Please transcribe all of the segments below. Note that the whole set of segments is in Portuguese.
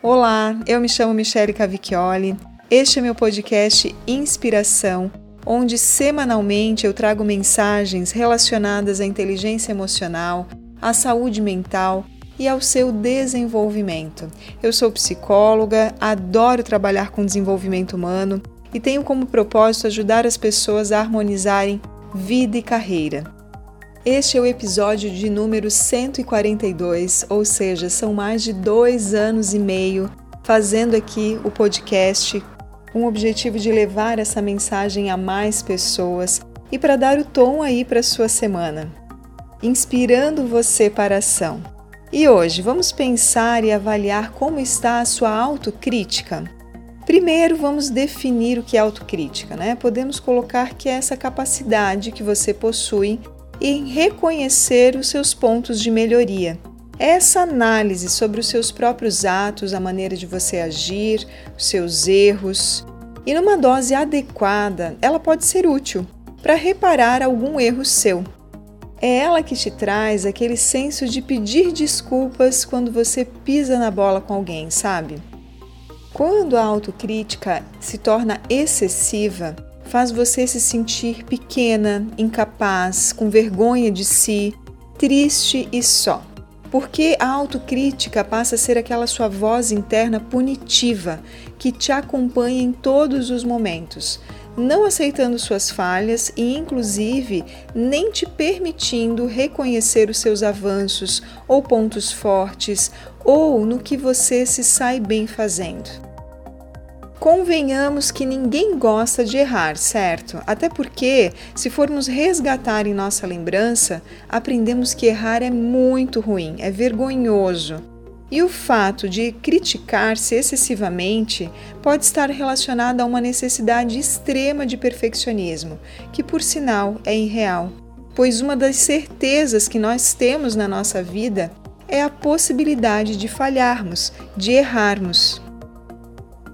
Olá, eu me chamo Michele Cavicchioli. Este é meu podcast Inspiração, onde semanalmente eu trago mensagens relacionadas à inteligência emocional, à saúde mental e ao seu desenvolvimento. Eu sou psicóloga, adoro trabalhar com desenvolvimento humano e tenho como propósito ajudar as pessoas a harmonizarem vida e carreira. Este é o episódio de número 142, ou seja, são mais de dois anos e meio fazendo aqui o podcast com o objetivo de levar essa mensagem a mais pessoas e para dar o tom aí para sua semana, inspirando você para a ação. E hoje vamos pensar e avaliar como está a sua autocrítica. Primeiro, vamos definir o que é autocrítica, né? Podemos colocar que é essa capacidade que você possui em reconhecer os seus pontos de melhoria. Essa análise sobre os seus próprios atos, a maneira de você agir, os seus erros, e numa dose adequada, ela pode ser útil para reparar algum erro seu. É ela que te traz aquele senso de pedir desculpas quando você pisa na bola com alguém, sabe? Quando a autocrítica se torna excessiva, faz você se sentir pequena, incapaz, com vergonha de si, triste e só. Porque a autocrítica passa a ser aquela sua voz interna punitiva que te acompanha em todos os momentos, não aceitando suas falhas e, inclusive, nem te permitindo reconhecer os seus avanços ou pontos fortes ou no que você se sai bem fazendo. Convenhamos que ninguém gosta de errar, certo? Até porque, se formos resgatar em nossa lembrança, aprendemos que errar é muito ruim, é vergonhoso. E o fato de criticar-se excessivamente pode estar relacionado a uma necessidade extrema de perfeccionismo, que por sinal é irreal, pois uma das certezas que nós temos na nossa vida é a possibilidade de falharmos, de errarmos.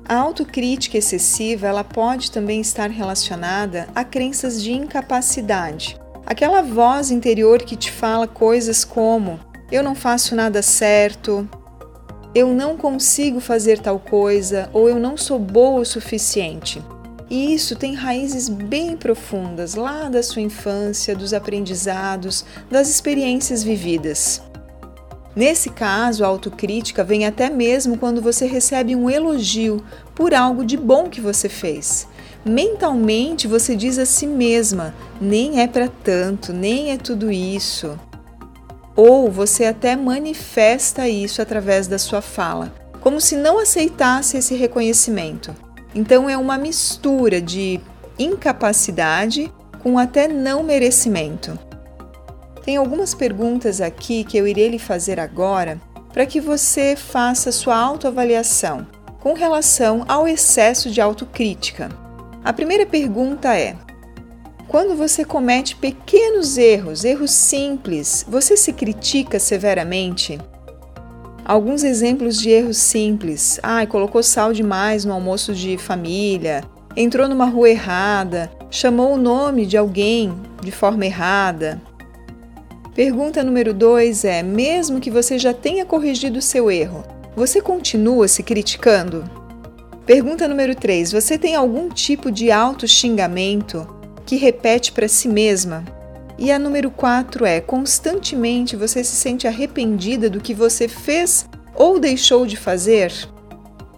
A autocrítica excessiva ela pode também estar relacionada a crenças de incapacidade. Aquela voz interior que te fala coisas como: eu não faço nada certo, eu não consigo fazer tal coisa ou eu não sou boa o suficiente. E isso tem raízes bem profundas lá da sua infância, dos aprendizados, das experiências vividas. Nesse caso, a autocrítica vem até mesmo quando você recebe um elogio por algo de bom que você fez. Mentalmente você diz a si mesma: nem é para tanto, nem é tudo isso. Ou você até manifesta isso através da sua fala, como se não aceitasse esse reconhecimento. Então é uma mistura de incapacidade com até não merecimento. Tem algumas perguntas aqui que eu irei lhe fazer agora para que você faça sua autoavaliação com relação ao excesso de autocrítica. A primeira pergunta é: quando você comete pequenos erros, erros simples, você se critica severamente? Alguns exemplos de erros simples. Ah, colocou sal demais no almoço de família, entrou numa rua errada, chamou o nome de alguém de forma errada, Pergunta número 2 é: mesmo que você já tenha corrigido seu erro, você continua se criticando? Pergunta número 3: você tem algum tipo de auto-xingamento que repete para si mesma? E a número 4 é: constantemente você se sente arrependida do que você fez ou deixou de fazer?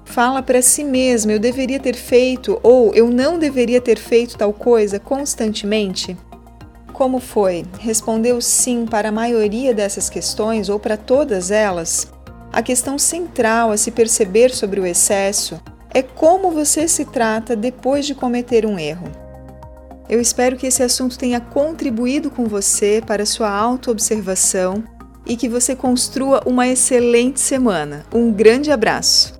Fala para si mesma: eu deveria ter feito ou eu não deveria ter feito tal coisa constantemente? Como foi? Respondeu sim para a maioria dessas questões ou para todas elas? A questão central a se perceber sobre o excesso é como você se trata depois de cometer um erro. Eu espero que esse assunto tenha contribuído com você para sua autoobservação e que você construa uma excelente semana. Um grande abraço!